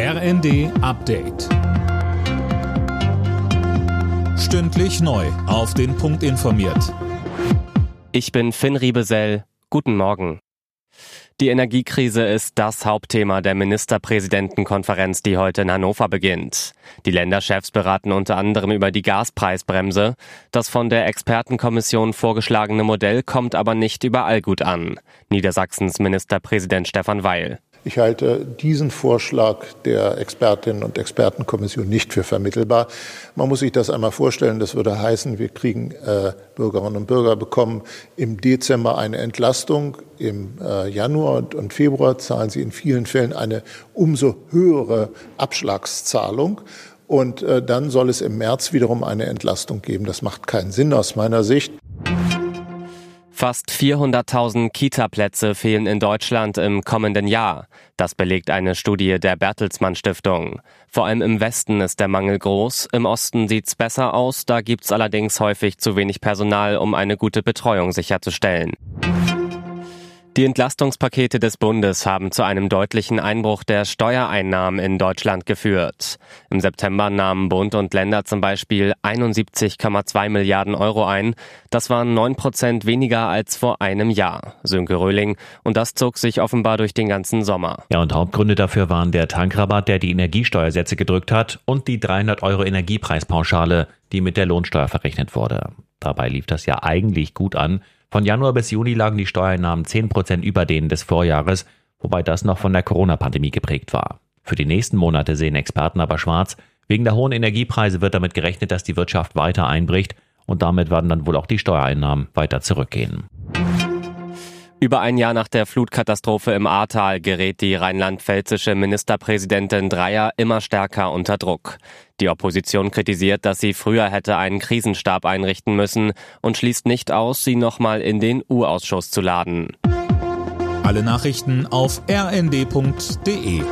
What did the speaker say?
RND Update. Stündlich neu. Auf den Punkt informiert. Ich bin Finn Riebesell. Guten Morgen. Die Energiekrise ist das Hauptthema der Ministerpräsidentenkonferenz, die heute in Hannover beginnt. Die Länderchefs beraten unter anderem über die Gaspreisbremse. Das von der Expertenkommission vorgeschlagene Modell kommt aber nicht überall gut an. Niedersachsens Ministerpräsident Stefan Weil. Ich halte diesen Vorschlag der Expertinnen und Expertenkommission nicht für vermittelbar. Man muss sich das einmal vorstellen. Das würde heißen, wir kriegen äh, Bürgerinnen und Bürger bekommen im Dezember eine Entlastung. Im äh, Januar und, und Februar zahlen sie in vielen Fällen eine umso höhere Abschlagszahlung. Und äh, dann soll es im März wiederum eine Entlastung geben. Das macht keinen Sinn aus meiner Sicht. Fast 400.000 Kita-Plätze fehlen in Deutschland im kommenden Jahr. Das belegt eine Studie der Bertelsmann Stiftung. Vor allem im Westen ist der Mangel groß, im Osten sieht's besser aus, da gibt's allerdings häufig zu wenig Personal, um eine gute Betreuung sicherzustellen. Die Entlastungspakete des Bundes haben zu einem deutlichen Einbruch der Steuereinnahmen in Deutschland geführt. Im September nahmen Bund und Länder zum Beispiel 71,2 Milliarden Euro ein. Das waren 9 Prozent weniger als vor einem Jahr. Sönke Röhling. Und das zog sich offenbar durch den ganzen Sommer. Ja, und Hauptgründe dafür waren der Tankrabatt, der die Energiesteuersätze gedrückt hat und die 300 Euro Energiepreispauschale, die mit der Lohnsteuer verrechnet wurde. Dabei lief das ja eigentlich gut an. Von Januar bis Juni lagen die Steuereinnahmen 10 Prozent über denen des Vorjahres, wobei das noch von der Corona-Pandemie geprägt war. Für die nächsten Monate sehen Experten aber schwarz. Wegen der hohen Energiepreise wird damit gerechnet, dass die Wirtschaft weiter einbricht und damit werden dann wohl auch die Steuereinnahmen weiter zurückgehen. Über ein Jahr nach der Flutkatastrophe im Ahrtal gerät die rheinland-pfälzische Ministerpräsidentin Dreyer immer stärker unter Druck. Die Opposition kritisiert, dass sie früher hätte einen Krisenstab einrichten müssen und schließt nicht aus, sie nochmal in den U-Ausschuss zu laden. Alle Nachrichten auf rnd.de